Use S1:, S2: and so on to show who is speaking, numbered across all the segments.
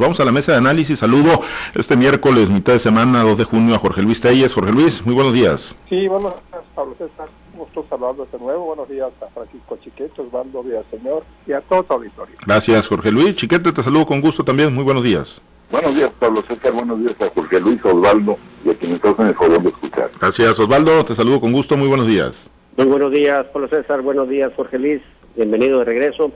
S1: Vamos a la mesa de análisis. Saludo este miércoles, mitad de semana, 2 de junio, a Jorge Luis Telles. Jorge Luis, muy buenos días.
S2: Sí, buenos días, Pablo César. Gusto saludarlos de nuevo. Buenos días a Francisco Chiquete, Osvaldo Señor y a todo tu auditorio.
S1: Gracias, Jorge Luis. Chiquete, te saludo con gusto también. Muy buenos días.
S3: Buenos días, Pablo César. Buenos días a Jorge Luis, Osvaldo y a quienes en el favor de escuchar.
S1: Gracias, Osvaldo. Te saludo con gusto. Muy buenos días.
S4: Muy buenos días, Pablo César. Buenos días, Jorge Luis. Bienvenido de regreso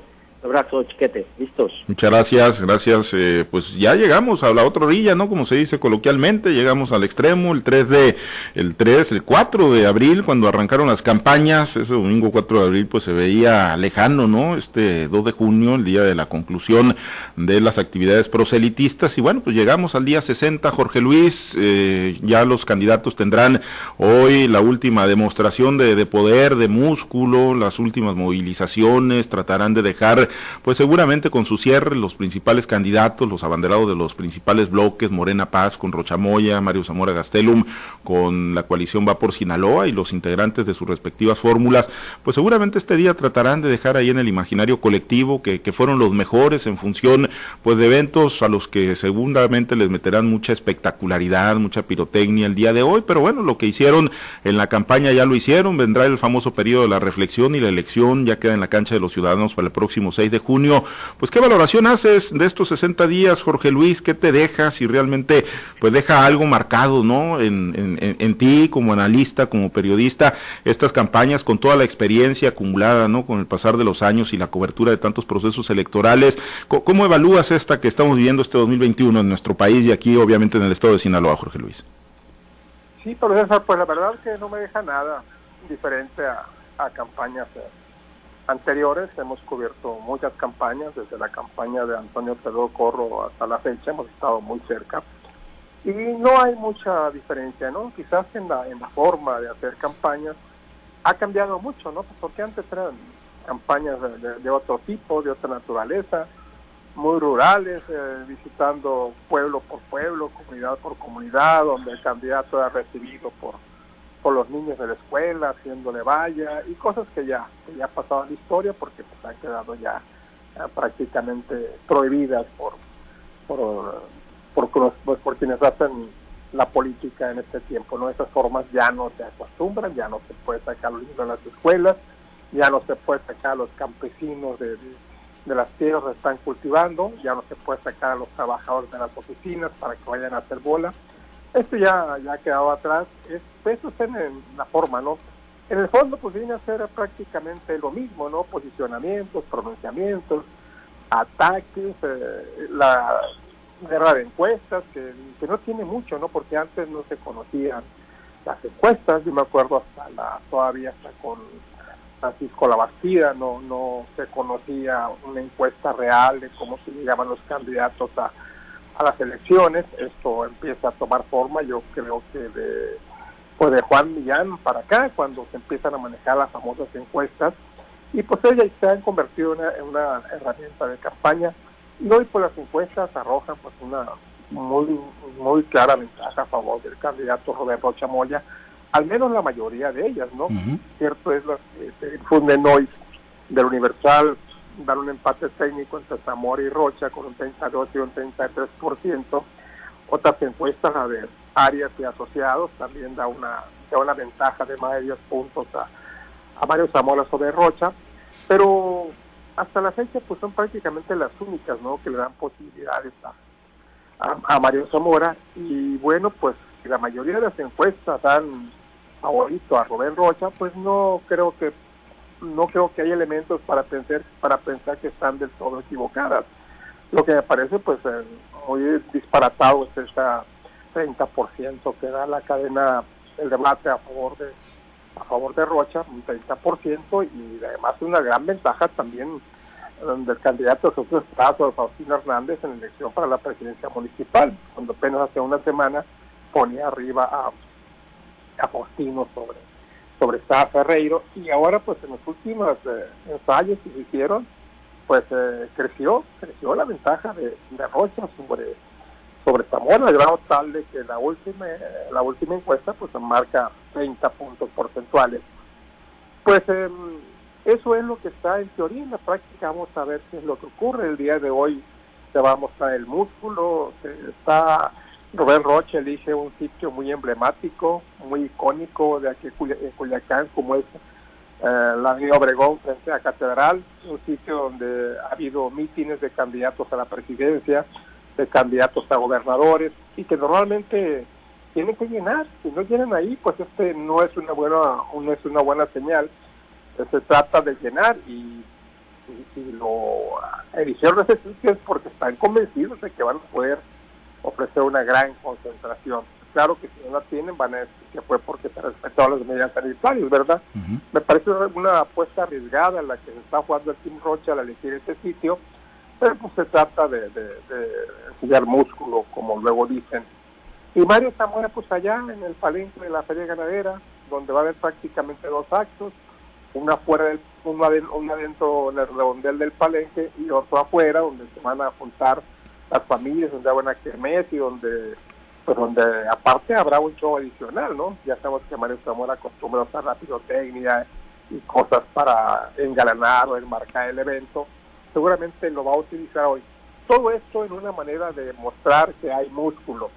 S4: abrazo, chiquete. ¿Listos?
S1: Muchas gracias, gracias. Eh, pues ya llegamos a la otra orilla, ¿no? Como se dice coloquialmente, llegamos al extremo, el 3 de, el 3, el 4 de abril, cuando arrancaron las campañas, ese domingo 4 de abril, pues se veía lejano, ¿no? Este 2 de junio, el día de la conclusión de las actividades proselitistas, y bueno, pues llegamos al día 60, Jorge Luis, eh, ya los candidatos tendrán hoy la última demostración de, de poder, de músculo, las últimas movilizaciones, tratarán de dejar pues seguramente con su cierre los principales candidatos, los abanderados de los principales bloques, Morena Paz con Rochamoya, Mario Zamora Gastelum con la coalición Va por Sinaloa y los integrantes de sus respectivas fórmulas, pues seguramente este día tratarán de dejar ahí en el imaginario colectivo que, que fueron los mejores en función pues de eventos a los que seguramente les meterán mucha espectacularidad, mucha pirotecnia el día de hoy, pero bueno, lo que hicieron en la campaña ya lo hicieron, vendrá el famoso periodo de la reflexión y la elección ya queda en la cancha de los ciudadanos para el próximo 6 de junio. Pues qué valoración haces de estos 60 días, Jorge Luis, qué te deja si realmente pues deja algo marcado, ¿no? En, en, ti como analista, como periodista, estas campañas con toda la experiencia acumulada, ¿no? Con el pasar de los años y la cobertura de tantos procesos electorales, ¿cómo, evalúas esta que estamos viviendo este 2021 en nuestro país y aquí obviamente en el estado de Sinaloa, Jorge Luis?
S2: Sí, profesor, pues la verdad es que no me deja nada diferente a, a campañas eh, anteriores hemos cubierto muchas campañas, desde la campaña de Antonio Pedro Corro hasta la fecha, hemos estado muy cerca. Y no hay mucha diferencia, ¿no? Quizás en la, en la forma de hacer campañas ha cambiado mucho, ¿no? Porque antes eran campañas de, otro tipo, de otra naturaleza, muy rurales, eh, visitando pueblo por pueblo, comunidad por comunidad, donde el candidato era recibido por por los niños de la escuela, haciéndole valla y cosas que ya, que ya pasado la historia porque pues han quedado ya, prácticamente prohibidas por, por, por, quienes hacen la política en este tiempo. ¿no? Esas formas ya no se acostumbran, ya no se puede sacar a los niños de las escuelas, ya no se puede sacar a los campesinos de, de, las tierras que están cultivando, ya no se puede sacar a los trabajadores de las oficinas para que vayan a hacer bola esto ya, ya ha quedado atrás, es, eso es en, la forma, ¿no? En el fondo, pues viene a ser prácticamente lo mismo, ¿no? Posicionamientos, pronunciamientos, ataques, eh, la guerra de encuestas, que, no tiene mucho, ¿no? Porque antes no se conocían las encuestas, yo me acuerdo hasta la, todavía hasta con Francisco Labastida, no, no se conocía una encuesta real de cómo se llegaban los candidatos a a las elecciones, esto empieza a tomar forma, yo creo que de, pues de Juan Millán para acá, cuando se empiezan a manejar las famosas encuestas, y pues ellas se han convertido en una, herramienta de campaña, y hoy pues las encuestas arrojan pues una muy, muy clara ventaja a favor del candidato Roberto Chamoya, al menos la mayoría de ellas, ¿no? Cierto es lo que se difunden hoy del Universal, dar un empate técnico entre Zamora y Rocha con un 32 y un 33%. Otras encuestas, a ver, áreas y asociados, también da una, da una ventaja de más de 10 puntos a, a Mario Zamora sobre Rocha. Pero hasta la fecha, pues son prácticamente las únicas, ¿no? Que le dan posibilidades a, a, Mario Zamora. Y bueno, pues la mayoría de las encuestas dan favorito a Rubén Rocha, pues no creo que no creo que haya elementos para pensar, para pensar que están del todo equivocadas. Lo que me parece pues eh, muy disparatado es ese 30% que da la cadena, el debate a favor de a favor de Rocha, un 30%, y además una gran ventaja también del candidato Jesús Estrato, Faustino Hernández, en la elección para la presidencia municipal, cuando apenas hace una semana ponía arriba a, a Faustino sobre sobre Sá Ferreiro y ahora pues en los últimos eh, ensayos que se hicieron pues eh, creció creció la ventaja de, de Rocha sobre sobre Zamora grado tal de que la última la última encuesta pues marca 30 puntos porcentuales. Pues em, eso es lo que está en teoría en la práctica vamos a ver qué es lo que ocurre. El día de hoy se va a mostrar el músculo, está Robert Roche elige un sitio muy emblemático, muy icónico de aquí en Culiacán, como es eh, la Avenida Obregón frente a Catedral, un sitio donde ha habido mítines de candidatos a la presidencia, de candidatos a gobernadores, y que normalmente tienen que llenar. Si no llenan ahí, pues este no es una buena, no es una buena señal. Se trata de llenar y, y, lo eligieron ese sitio porque están convencidos de que van a poder ofrecer una gran concentración. Claro que si no la tienen van a decir que fue porque se respetaron las medidas sanitarias, ¿verdad? Me parece una apuesta arriesgada la que se está jugando el Team Rocha al elegir este sitio, pero pues se trata de, de, músculo, como luego dicen. Y Mario Zamora, pues allá en el palenque de la Feria Ganadera, donde va a haber prácticamente dos actos, una afuera del, uno adentro en el redondel del palenque y otro afuera, donde se van a juntar las familias, donde habrá una kermés y donde, pues donde aparte habrá un show adicional, ¿no? Ya sabemos que Mario Zamora acostumbra a usar la pirotecnia y cosas para engalanar o enmarcar el evento. Seguramente lo va a utilizar hoy. Todo esto en una manera de mostrar que hay músculo.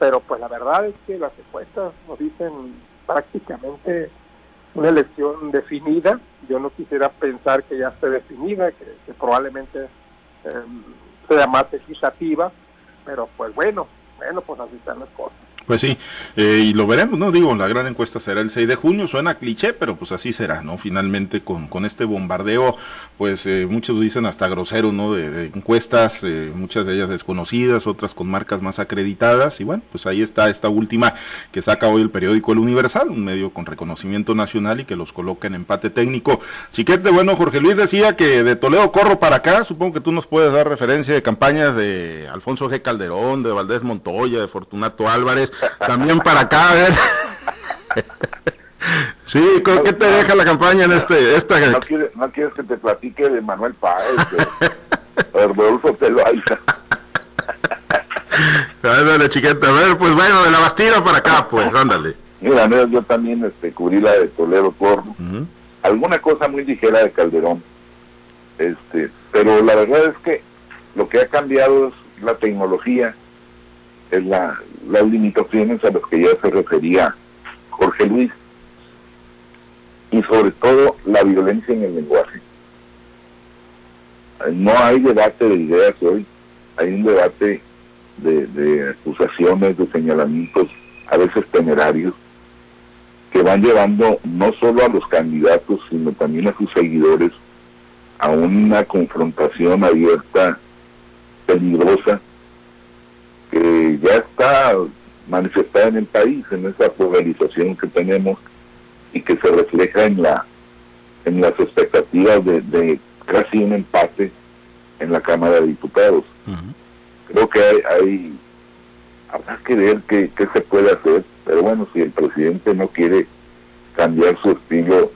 S2: Pero pues la verdad es que las encuestas nos dicen prácticamente una elección definida. Yo no quisiera pensar que ya esté definida, que, probablemente eh, sea más legislativa, pero pues bueno, bueno, pues así están las cosas.
S1: Pues sí, eh, y lo veremos, ¿no? Digo, la gran encuesta será el 6 de junio, suena cliché, pero pues así será, ¿no? Finalmente con, con este bombardeo, pues eh, muchos dicen hasta grosero, ¿no? De, encuestas, eh, muchas de ellas desconocidas, otras con marcas más acreditadas, y bueno, pues ahí está esta última que saca hoy el periódico El Universal, un medio con reconocimiento nacional y que los coloca en empate técnico. Chiquete, bueno, Jorge Luis decía que de Toledo corro para acá, supongo que tú nos puedes dar referencia de campañas de Alfonso G. Calderón, de Valdés Montoya, de Fortunato Álvarez, también para acá, a ver. Sí, ¿qué te deja la campaña en este? Esta...
S3: No, no quieres que te platique de Manuel Páez, de Rodolfo Peloaiza.
S1: Ándale, chiqueta, a ver, pues bueno, de la Bastida para acá, pues, ándale.
S3: Mira, yo también este, cubrí la de Toledo Corno. Alguna cosa muy ligera de Calderón. Este, pero la verdad es que lo que ha cambiado es la tecnología es la, las limitaciones a las que ya se refería Jorge Luis y sobre todo la violencia en el lenguaje. No hay debate de ideas hoy, hay un debate de, de acusaciones, de señalamientos, a veces temerarios, que van llevando no solo a los candidatos, sino también a sus seguidores a una confrontación abierta, peligrosa, que ya está manifestada en el país, en esa polarización que tenemos y que se refleja en la en las expectativas de, casi un empate en la Cámara de Diputados. Creo que hay, hay, habrá que ver qué, qué se puede hacer, pero bueno, si el presidente no quiere cambiar su estilo,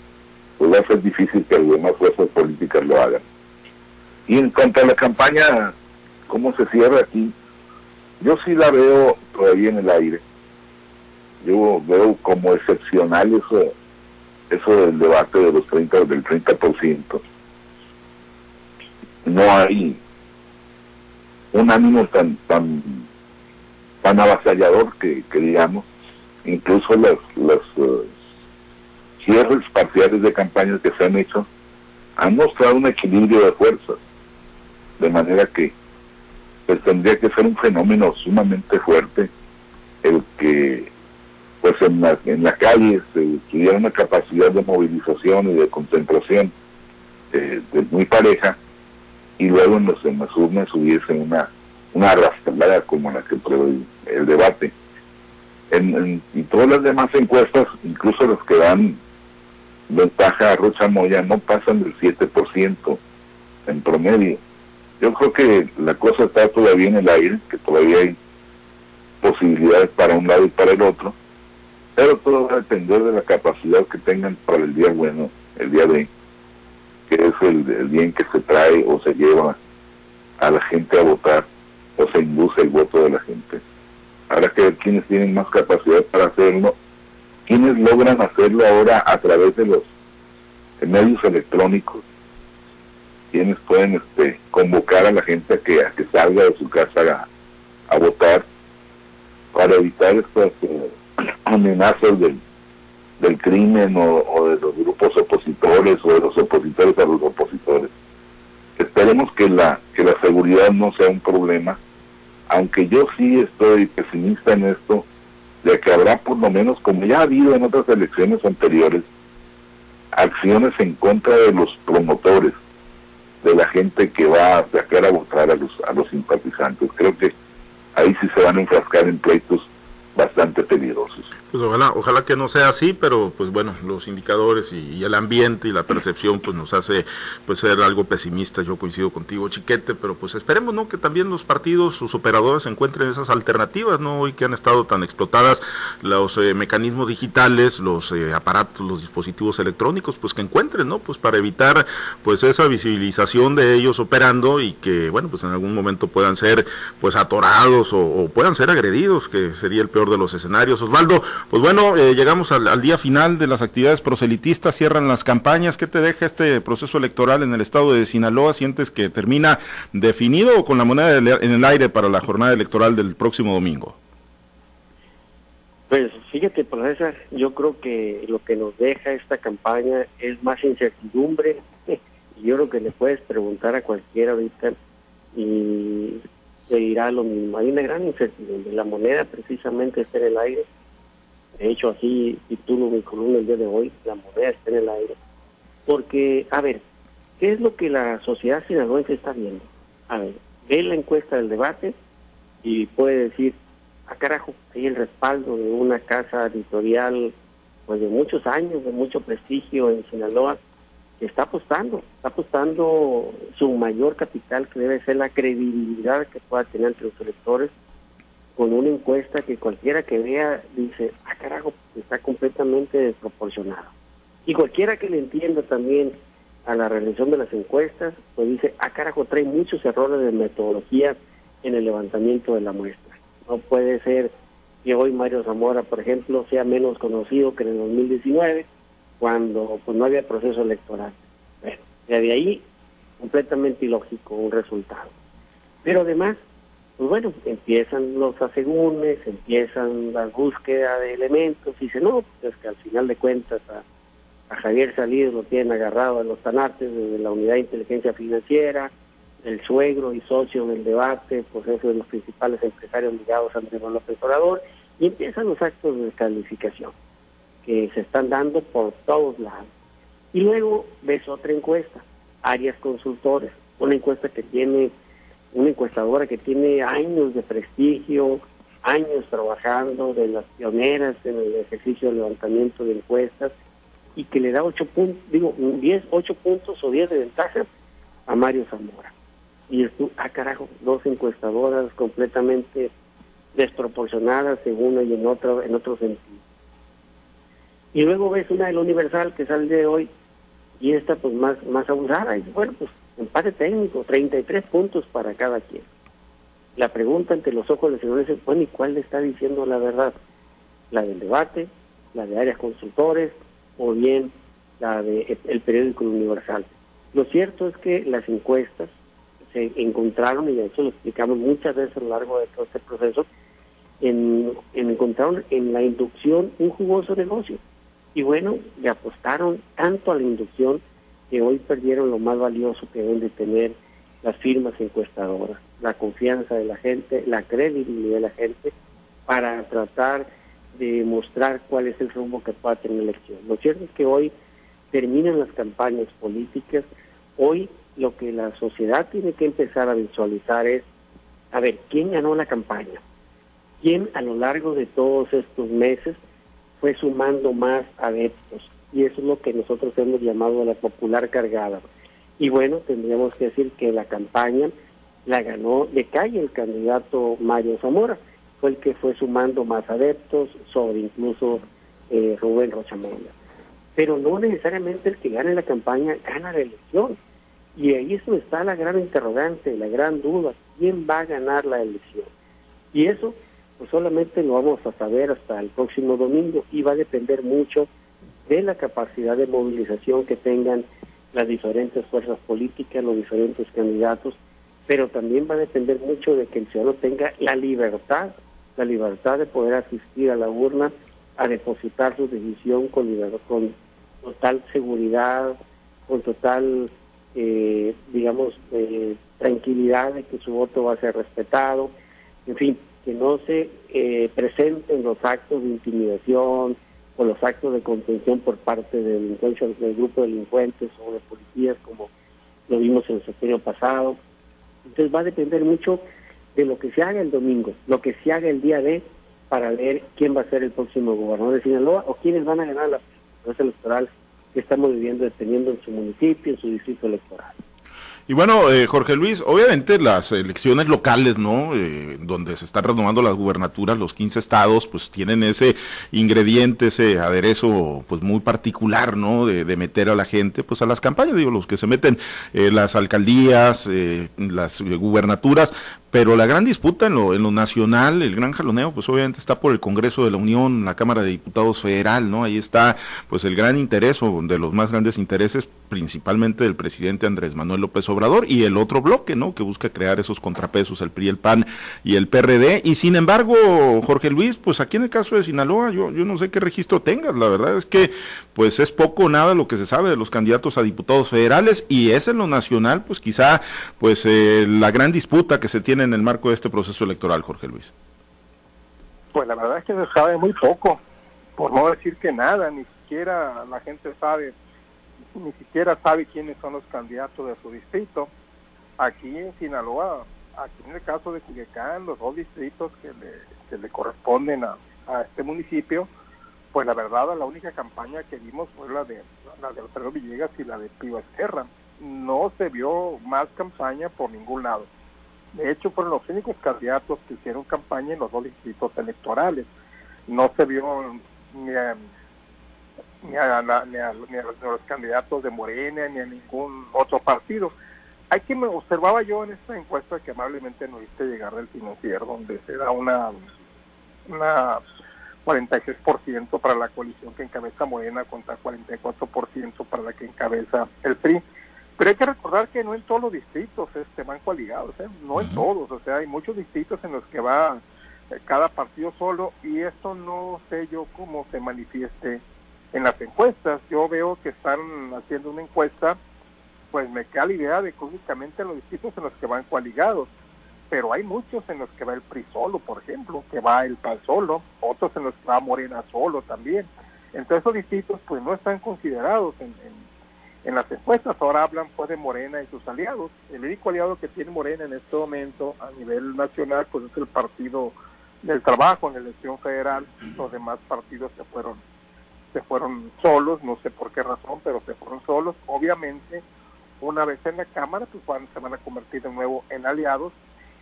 S3: pues va a ser difícil que algunas fuerzas políticas lo hagan. Y en cuanto a la campaña, ¿cómo se cierra aquí? Yo sí la veo todavía en el aire. Yo veo como excepcional eso, eso del debate de los 30, del 30%. No hay un ánimo tan, tan, tan avasallador que, que digamos, incluso los, los eh, cierres parciales de campañas que se han hecho han mostrado un equilibrio de fuerzas, de manera que pues tendría que ser un fenómeno sumamente fuerte el que pues en la, en la calle se tuviera una capacidad de movilización y de concentración eh, muy pareja y luego en, los, en las urnas hubiese una, una arrastrada como la que prevé el, debate. En, y todas las demás encuestas, incluso las que dan ventaja a Rocha Moya, no pasan del 7% en promedio. Yo creo que la cosa está todavía en el aire, que todavía hay posibilidades para un lado y para el otro, pero todo va a depender de la capacidad que tengan para el día bueno, el día de que es el, bien que se trae o se lleva a la gente a votar o se induce el voto de la gente. Habrá que ver quiénes tienen más capacidad para hacerlo, quiénes logran hacerlo ahora a través de los medios electrónicos quienes pueden este, convocar a la gente a que, a que salga de su casa a, votar para evitar estas eh, amenazas del, del crimen o, de los grupos opositores o de los opositores a los opositores. Esperemos que la, que la seguridad no sea un problema, aunque yo sí estoy pesimista en esto, de que habrá por lo menos, como ya ha habido en otras elecciones anteriores, acciones en contra de los promotores, de la gente que va a sacar a votar a los, a los simpatizantes. Creo que ahí sí se van a enfrascar en pleitos bastante peligrosos.
S1: Pues ojalá, ojalá que no sea así, pero pues bueno, los indicadores y, el ambiente y la percepción pues nos hace pues ser algo pesimista. Yo coincido contigo, Chiquete, pero pues esperemos no que también los partidos, sus operadores encuentren esas alternativas, no hoy que han estado tan explotadas los eh, mecanismos digitales, los eh, aparatos, los dispositivos electrónicos, pues que encuentren, ¿no? Pues para evitar pues esa visibilización de ellos operando y que bueno, pues en algún momento puedan ser pues atorados o, o puedan ser agredidos, que sería el peor de los escenarios. Osvaldo, pues bueno, eh, llegamos al, día final de las actividades proselitistas, cierran las campañas. ¿Qué te deja este proceso electoral en el estado de Sinaloa? ¿Sientes que termina definido o con la moneda en el aire para la jornada electoral del próximo domingo?
S4: Pues fíjate, profesor, yo creo que lo que nos deja esta campaña es más incertidumbre. Yo creo que le puedes preguntar a cualquiera ahorita y te dirá lo mismo. Hay una gran incertidumbre. La moneda precisamente está en el aire de hecho, así titulo mi columna el día de hoy, la moneda está en el aire. Porque, a ver, ¿qué es lo que la sociedad sinaloense está viendo? A ver, ve la encuesta del debate y puede decir, a ah, carajo, hay el respaldo de una casa editorial pues de muchos años, de mucho prestigio en Sinaloa, que está apostando, está apostando su mayor capital, que debe ser la credibilidad que pueda tener entre los electores, con una encuesta que cualquiera que vea dice, carajo, está completamente desproporcionado. Y cualquiera que le entienda también a la realización de las encuestas, pues dice, ah carajo, trae muchos errores de metodología en el levantamiento de la muestra. No puede ser que hoy Mario Zamora, por ejemplo, sea menos conocido que en el 2019, cuando pues no había proceso electoral. Bueno, de ahí completamente ilógico un resultado. Pero además, pues bueno, empiezan los asegúnes, empiezan la búsqueda de elementos, y dice, no, pues que al final de cuentas a, Javier Salido lo tienen agarrado en los tanartes desde la Unidad de Inteligencia Financiera, el suegro y socio del debate, pues es de los principales empresarios ligados a Andrés López Obrador, y empiezan los actos de descalificación que se están dando por todos lados. Y luego ves otra encuesta, Arias Consultores, una encuesta que tiene una encuestadora que tiene años de prestigio, años trabajando de las pioneras en el ejercicio de levantamiento de encuestas y que le da ocho puntos, digo, 10, 8 puntos o 10 de ventaja a Mario Zamora. Y esto, ah carajo, dos encuestadoras completamente desproporcionadas en una y en otro, en otro sentido. Y luego ves una del Universal que sale de hoy y esta pues más, más abusada y bueno, pues empate técnico, 33 puntos para cada quien. La pregunta ante los ojos del señor es, bueno, ¿y cuál le está diciendo la verdad? ¿La del debate, la de áreas consultores o bien la del el periódico Universal? Lo cierto es que las encuestas se encontraron, y eso lo explicamos muchas veces a lo largo de todo este proceso, en, encontraron en la inducción un jugoso negocio. Y bueno, le apostaron tanto a la inducción que hoy perdieron lo más valioso que deben de tener las firmas encuestadoras, la confianza de la gente, la credibilidad de la gente para tratar de mostrar cuál es el rumbo que pueda tener la elección. Lo cierto es que hoy terminan las campañas políticas, hoy lo que la sociedad tiene que empezar a visualizar es, a ver, ¿quién ganó la campaña? ¿Quién a lo largo de todos estos meses fue sumando más adeptos? Y eso es lo que nosotros hemos llamado la popular cargada. Y bueno, tendríamos que decir que la campaña la ganó de calle el candidato Mario Zamora, fue el que fue sumando más adeptos sobre incluso eh, Rubén Rochamonda. Pero no necesariamente el que gane la campaña gana la elección. Y ahí es donde está la gran interrogante, la gran duda, ¿quién va a ganar la elección? Y eso pues solamente lo vamos a saber hasta el próximo domingo y va a depender mucho de la capacidad de movilización que tengan las diferentes fuerzas políticas, los diferentes candidatos, pero también va a depender mucho de que el ciudadano tenga la libertad, la libertad de poder asistir a la urna a depositar su decisión con, con total seguridad, con total, eh, digamos, eh, tranquilidad de que su voto va a ser respetado, en fin, que no se eh, presenten los actos de intimidación o los actos de contención por parte de del grupo de delincuentes o de policías como lo vimos en el sexenio pasado. Entonces va a depender mucho de lo que se haga el domingo, lo que se haga el día de para ver quién va a ser el próximo gobernador de Sinaloa o quiénes van a ganar la electoral que estamos viviendo dependiendo en su municipio, en su distrito electoral.
S1: Y bueno, eh, Jorge Luis, obviamente las elecciones locales, ¿no? Eh, donde se están renovando las gubernaturas, los 15 estados, pues tienen ese ingrediente, ese aderezo, pues muy particular, ¿no? De, meter a la gente, pues a las campañas, digo, los que se meten eh, las alcaldías, eh, las gubernaturas, pero la gran disputa en lo, en lo nacional, el gran jaloneo, pues obviamente está por el Congreso de la Unión, la Cámara de Diputados Federal, ¿no? Ahí está, pues el gran interés, o de los más grandes intereses, principalmente del presidente Andrés Manuel López Obrador, y el otro bloque, ¿no? Que busca crear esos contrapesos, el PRI, el PAN y el PRD. Y sin embargo, Jorge Luis, pues aquí en el caso de Sinaloa, yo, yo no sé qué registro tengas, la verdad es que, pues es poco o nada lo que se sabe de los candidatos a diputados federales, y es en lo nacional, pues quizá, pues eh, la gran disputa que se tiene en el marco de este proceso electoral, Jorge Luis?
S2: Pues la verdad es que se sabe muy poco, por no decir que nada, ni siquiera la gente sabe, ni siquiera sabe quiénes son los candidatos de su distrito. Aquí en Sinaloa, aquí en el caso de Culiacán, los dos distritos que le, le corresponden a, este municipio, pues la verdad la única campaña que vimos fue la de la de Alfredo Villegas y la de Pío Esquerra. No se vio más campaña por ningún lado. De hecho, fueron los únicos candidatos que hicieron campaña en los dos distritos electorales. No se vio ni a, ni a, los candidatos de Morena ni a ningún otro partido. Hay que me observaba yo en esta encuesta que amablemente nos viste llegar del financiero, donde se da una, una 46% para la coalición que encabeza Morena contra 44% para la que encabeza el PRI. Pero hay que recordar que no en todos los distritos este, van coaligados, ¿eh? no en todos, o sea, hay muchos distritos en los que va eh, cada partido solo y esto no sé yo cómo se manifieste en las encuestas. Yo veo que están haciendo una encuesta, pues me queda la idea de que únicamente en los distritos en los que van coaligados, pero hay muchos en los que va el PRI solo, por ejemplo, que va el PAN solo, otros en los que va Morena solo también. Entonces esos distritos pues no están considerados en en las encuestas. Ahora hablan pues de Morena y sus aliados. El único aliado que tiene Morena en este momento a nivel nacional pues es el Partido del Trabajo en la elección federal. Los demás partidos se fueron se fueron solos, no sé por qué razón, pero se fueron solos. Obviamente, una vez en la Cámara, pues van, se van a convertir de nuevo en aliados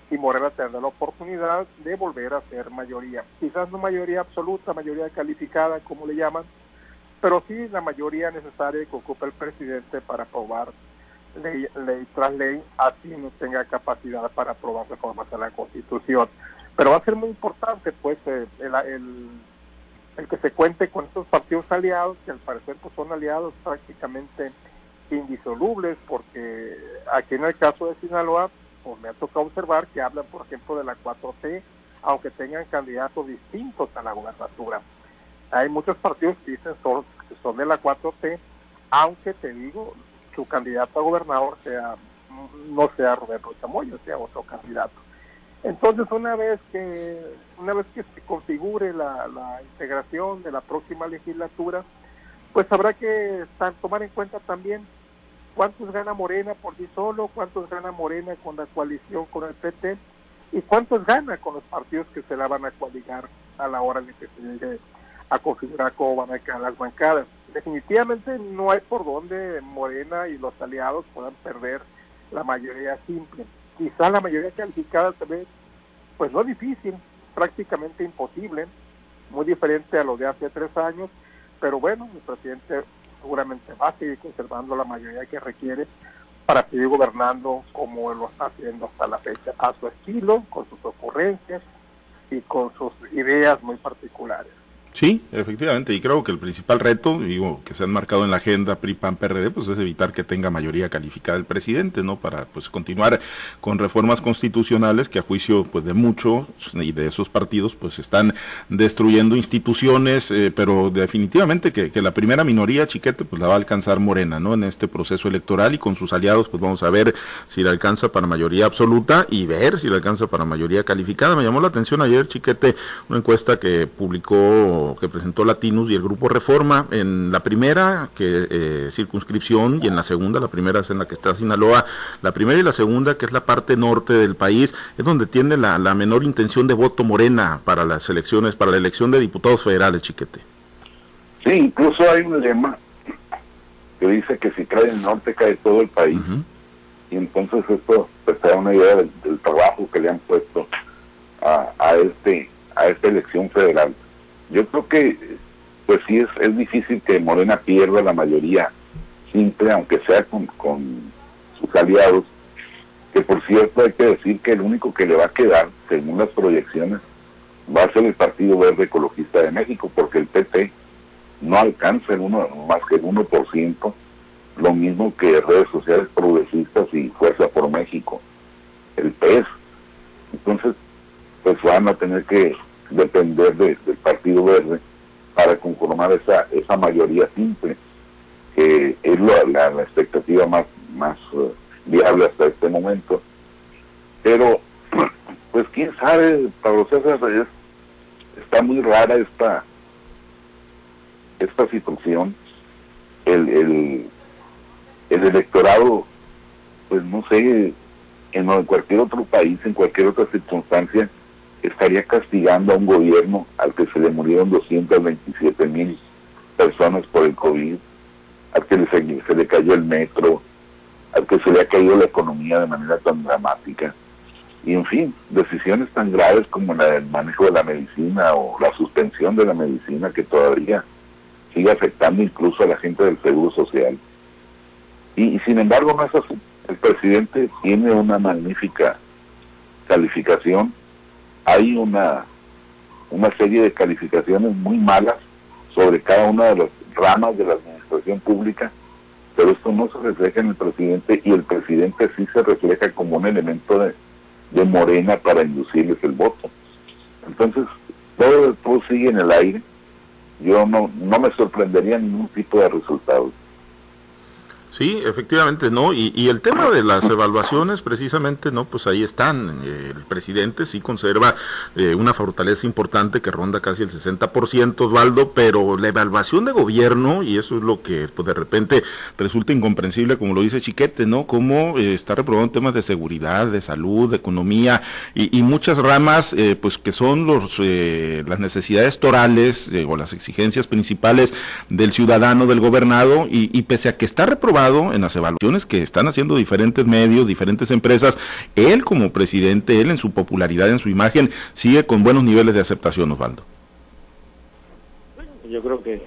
S2: y Morena tendrá la oportunidad de volver a ser mayoría. Quizás no mayoría absoluta, mayoría calificada, como le llaman, pero sí la mayoría necesaria que ocupa el presidente para aprobar ley, ley tras ley, así no tenga capacidad para aprobar reformas a la Constitución. Pero va a ser muy importante, pues, eh, el, el, que se cuente con estos partidos aliados, que al parecer pues, son aliados prácticamente indisolubles, porque aquí en el caso de Sinaloa, pues me ha tocado observar que hablan, por ejemplo, de la 4T, aunque tengan candidatos distintos a la gubernatura. Hay muchos partidos que dicen son, que son de la 4T, aunque te digo, su candidato a gobernador sea no sea Roberto Chamoyo, sea otro candidato. Entonces, una vez que una vez que se configure la, integración de la próxima legislatura, pues habrá que tomar en cuenta también cuántos gana Morena por sí solo, cuántos gana Morena con la coalición con el PT y cuántos gana con los partidos que se la van a coaligar a la hora de que se llegue a configurar cómo van a quedar las bancadas. Definitivamente no hay por donde Morena y los aliados puedan perder la mayoría simple. Quizá la mayoría calificada también, pues no difícil, prácticamente imposible, muy diferente a lo de hace tres años, pero bueno, el presidente seguramente va a seguir conservando la mayoría que requiere para seguir gobernando como lo está haciendo hasta la fecha, a su estilo, con sus ocurrencias y con sus ideas muy particulares.
S1: Sí, efectivamente, y creo que el principal reto, digo, que se han marcado en la agenda PRI, PAN, PRD, pues es evitar que tenga mayoría calificada el presidente, ¿no? Para pues continuar con reformas constitucionales que a juicio pues de muchos y de esos partidos pues están destruyendo instituciones, eh, pero definitivamente que, la primera minoría, chiquete, pues la va a alcanzar Morena, ¿no? En este proceso electoral y con sus aliados pues vamos a ver si le alcanza para mayoría absoluta y ver si le alcanza para mayoría calificada. Me llamó la atención ayer, chiquete, una encuesta que publicó que presentó Latinus y el grupo Reforma en la primera que eh, circunscripción y en la segunda, la primera es en la que está Sinaloa, la primera y la segunda que es la parte norte del país, es donde tiene la, menor intención de voto morena para las elecciones, para la elección de diputados federales, chiquete.
S3: Sí, incluso hay un lema que dice que si cae el norte cae todo el país. Y entonces esto pues, te da una idea del, trabajo que le han puesto a, a este a esta elección federal. Yo creo que, pues sí, es, es difícil que Morena pierda la mayoría simple, aunque sea con, sus aliados, que por cierto hay que decir que el único que le va a quedar, según las proyecciones, va a ser el Partido Verde Ecologista de México, porque el PT no alcanza el uno, más que el 1%, lo mismo que redes sociales progresistas y Fuerza por México, el PES. Entonces, pues van a tener que depender del Partido Verde para conformar esa, esa mayoría simple, que es la, la, expectativa más, más eh, viable hasta este momento. Pero, pues quién sabe, Pablo César, es, está muy rara esta, esta situación. El, el, el electorado, pues no sé, en cualquier otro país, en cualquier otra circunstancia, estaría castigando a un gobierno al que se le murieron 227 mil personas por el COVID, al que se, le cayó el metro, al que se le ha caído la economía de manera tan dramática. Y en fin, decisiones tan graves como la del manejo de la medicina o la suspensión de la medicina que todavía sigue afectando incluso a la gente del Seguro Social. y sin embargo no es así. El presidente tiene una magnífica calificación hay una, una serie de calificaciones muy malas sobre cada una de las ramas de la administración pública, pero esto no se refleja en el presidente y el presidente sí se refleja como un elemento de, de morena para inducirles el voto. Entonces, todo, todo sigue en el aire. Yo no, no me sorprendería ningún tipo de resultados.
S1: Sí, efectivamente, ¿no? Y, el tema de las evaluaciones, precisamente, ¿no? Pues ahí están. el presidente sí conserva eh, una fortaleza importante que ronda casi el 60%, Osvaldo, pero la evaluación de gobierno, y eso es lo que pues, de repente resulta incomprensible, como lo dice Chiquete, ¿no? Cómo eh, está reprobando temas de seguridad, de salud, de economía y, muchas ramas, eh, pues que son los, las necesidades torales o las exigencias principales del ciudadano, del gobernado, y, y pese a que está reprobando en las evaluaciones que están haciendo diferentes medios, diferentes empresas, él como presidente, él en su popularidad, en su imagen, sigue con buenos niveles de aceptación, Osvaldo.
S4: Yo creo que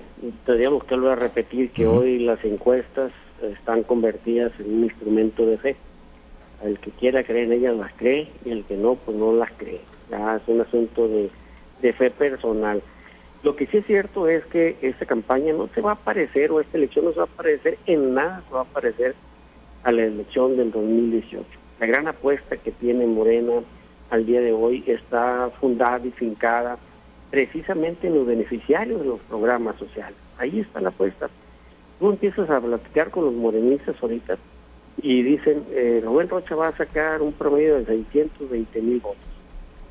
S4: tendríamos que volver a repetir que hoy las encuestas están convertidas en un instrumento de fe. El que quiera creer en ellas las cree y el que no, pues no las cree. Ya es un asunto de, de fe personal. Lo que sí es cierto es que esta campaña no se va a parecer, o esta elección no se va a parecer en nada, se va a parecer a la elección del 2018. La gran apuesta que tiene Morena al día de hoy está fundada y fincada precisamente en los beneficiarios de los programas sociales. Ahí está la apuesta. Tú empiezas a platicar con los morenistas ahorita y dicen, eh, Rubén Rocha va a sacar un promedio de 620 mil votos.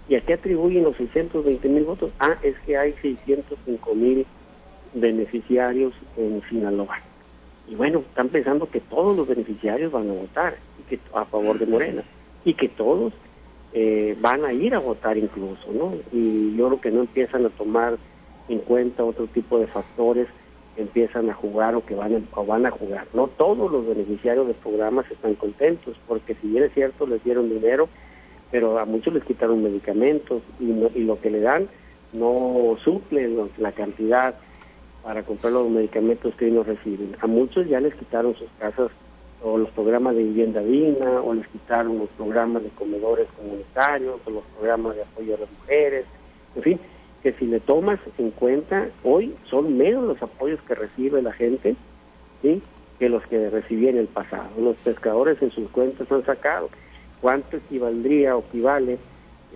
S4: ¿Y a qué atribuyen los 620 mil votos? Ah, es que hay 605 mil beneficiarios en Sinaloa. Y bueno, están pensando que todos los beneficiarios van a votar y que, a favor de Morena y que todos eh, van a ir a votar incluso, ¿no? Y yo creo que no empiezan a tomar en cuenta otro tipo de factores empiezan a jugar o que van a, van a jugar. No todos los beneficiarios de programas están contentos, porque si bien es cierto, les dieron dinero, pero a muchos les quitaron medicamentos y, y lo que le dan no suple la cantidad para comprar los medicamentos que ellos reciben. A muchos ya les quitaron sus casas o los programas de vivienda digna, o les quitaron los programas de comedores comunitarios, o los programas de apoyo a las mujeres, en fin, que si le tomas en cuenta, hoy son menos los apoyos que recibe la gente que los que recibía en el pasado. Los pescadores en sus cuentas han sacado cuánto equivaldría o equivale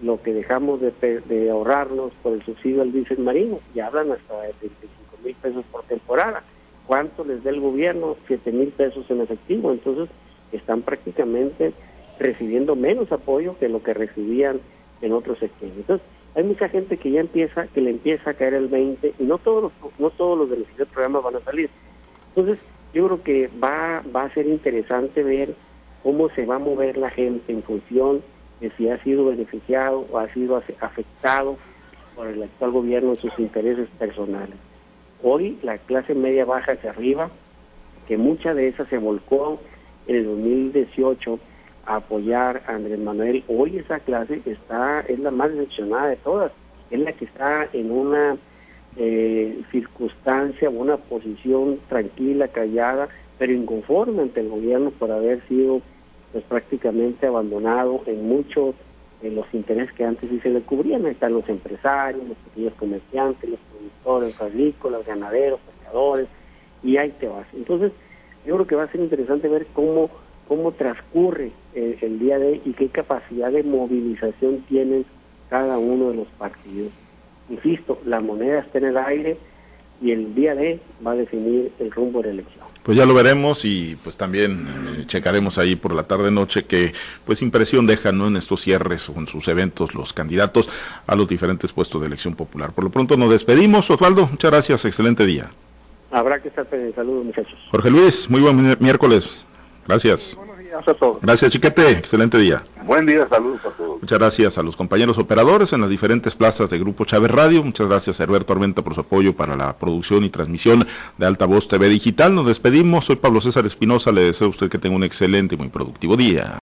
S4: lo que dejamos de, ahorrarnos por el subsidio al diésel marino, y hablan hasta de 25 mil pesos por temporada. ¿Cuánto les da el gobierno? 7 mil pesos en efectivo. Entonces, están prácticamente recibiendo menos apoyo que lo que recibían en otros sectores. Entonces, hay mucha gente que ya empieza, que le empieza a caer el 20 y no todos los, no todos los beneficios del programa van a salir. Entonces, yo creo que va, va a ser interesante ver cómo se va a mover la gente en función de si ha sido beneficiado o ha sido afectado por el actual gobierno en sus intereses personales. Hoy la clase media baja hacia arriba, que mucha de esa se volcó en el 2018 a apoyar a Andrés Manuel, hoy esa clase está es la más decepcionada de todas, es la que está en una eh, circunstancia, una posición tranquila, callada, pero inconforme ante el gobierno por haber sido pues prácticamente abandonado en muchos de los intereses que antes sí se le cubrían. Ahí están los empresarios, los pequeños comerciantes, los productores agrícolas, ganaderos, pescadores, y ahí te vas. Entonces, yo creo que va a ser interesante ver cómo, cómo transcurre el, el día de hoy y qué capacidad de movilización tienen cada uno de los partidos. Insisto, la moneda está en el aire y el día de va a definir el rumbo de la elección.
S1: Pues ya lo veremos y pues también eh, checaremos ahí por la tarde noche que pues impresión dejan ¿no? en estos cierres o en sus eventos los candidatos a los diferentes puestos de elección popular. Por lo pronto nos despedimos. Osvaldo, muchas gracias, excelente día.
S4: Habrá que estar pendiente. Saludos muchachos.
S1: Jorge Luis, muy buen miércoles. Gracias. Gracias, Chiquete. Excelente día.
S3: Buen día, saludos a todos.
S1: Muchas gracias a los compañeros operadores en las diferentes plazas de Grupo Chávez Radio. Muchas gracias a Herberto Armenta por su apoyo para la producción y transmisión de Alta Voz TV Digital. Nos despedimos. Soy Pablo César Espinosa. Le deseo a usted que tenga un excelente y muy productivo día.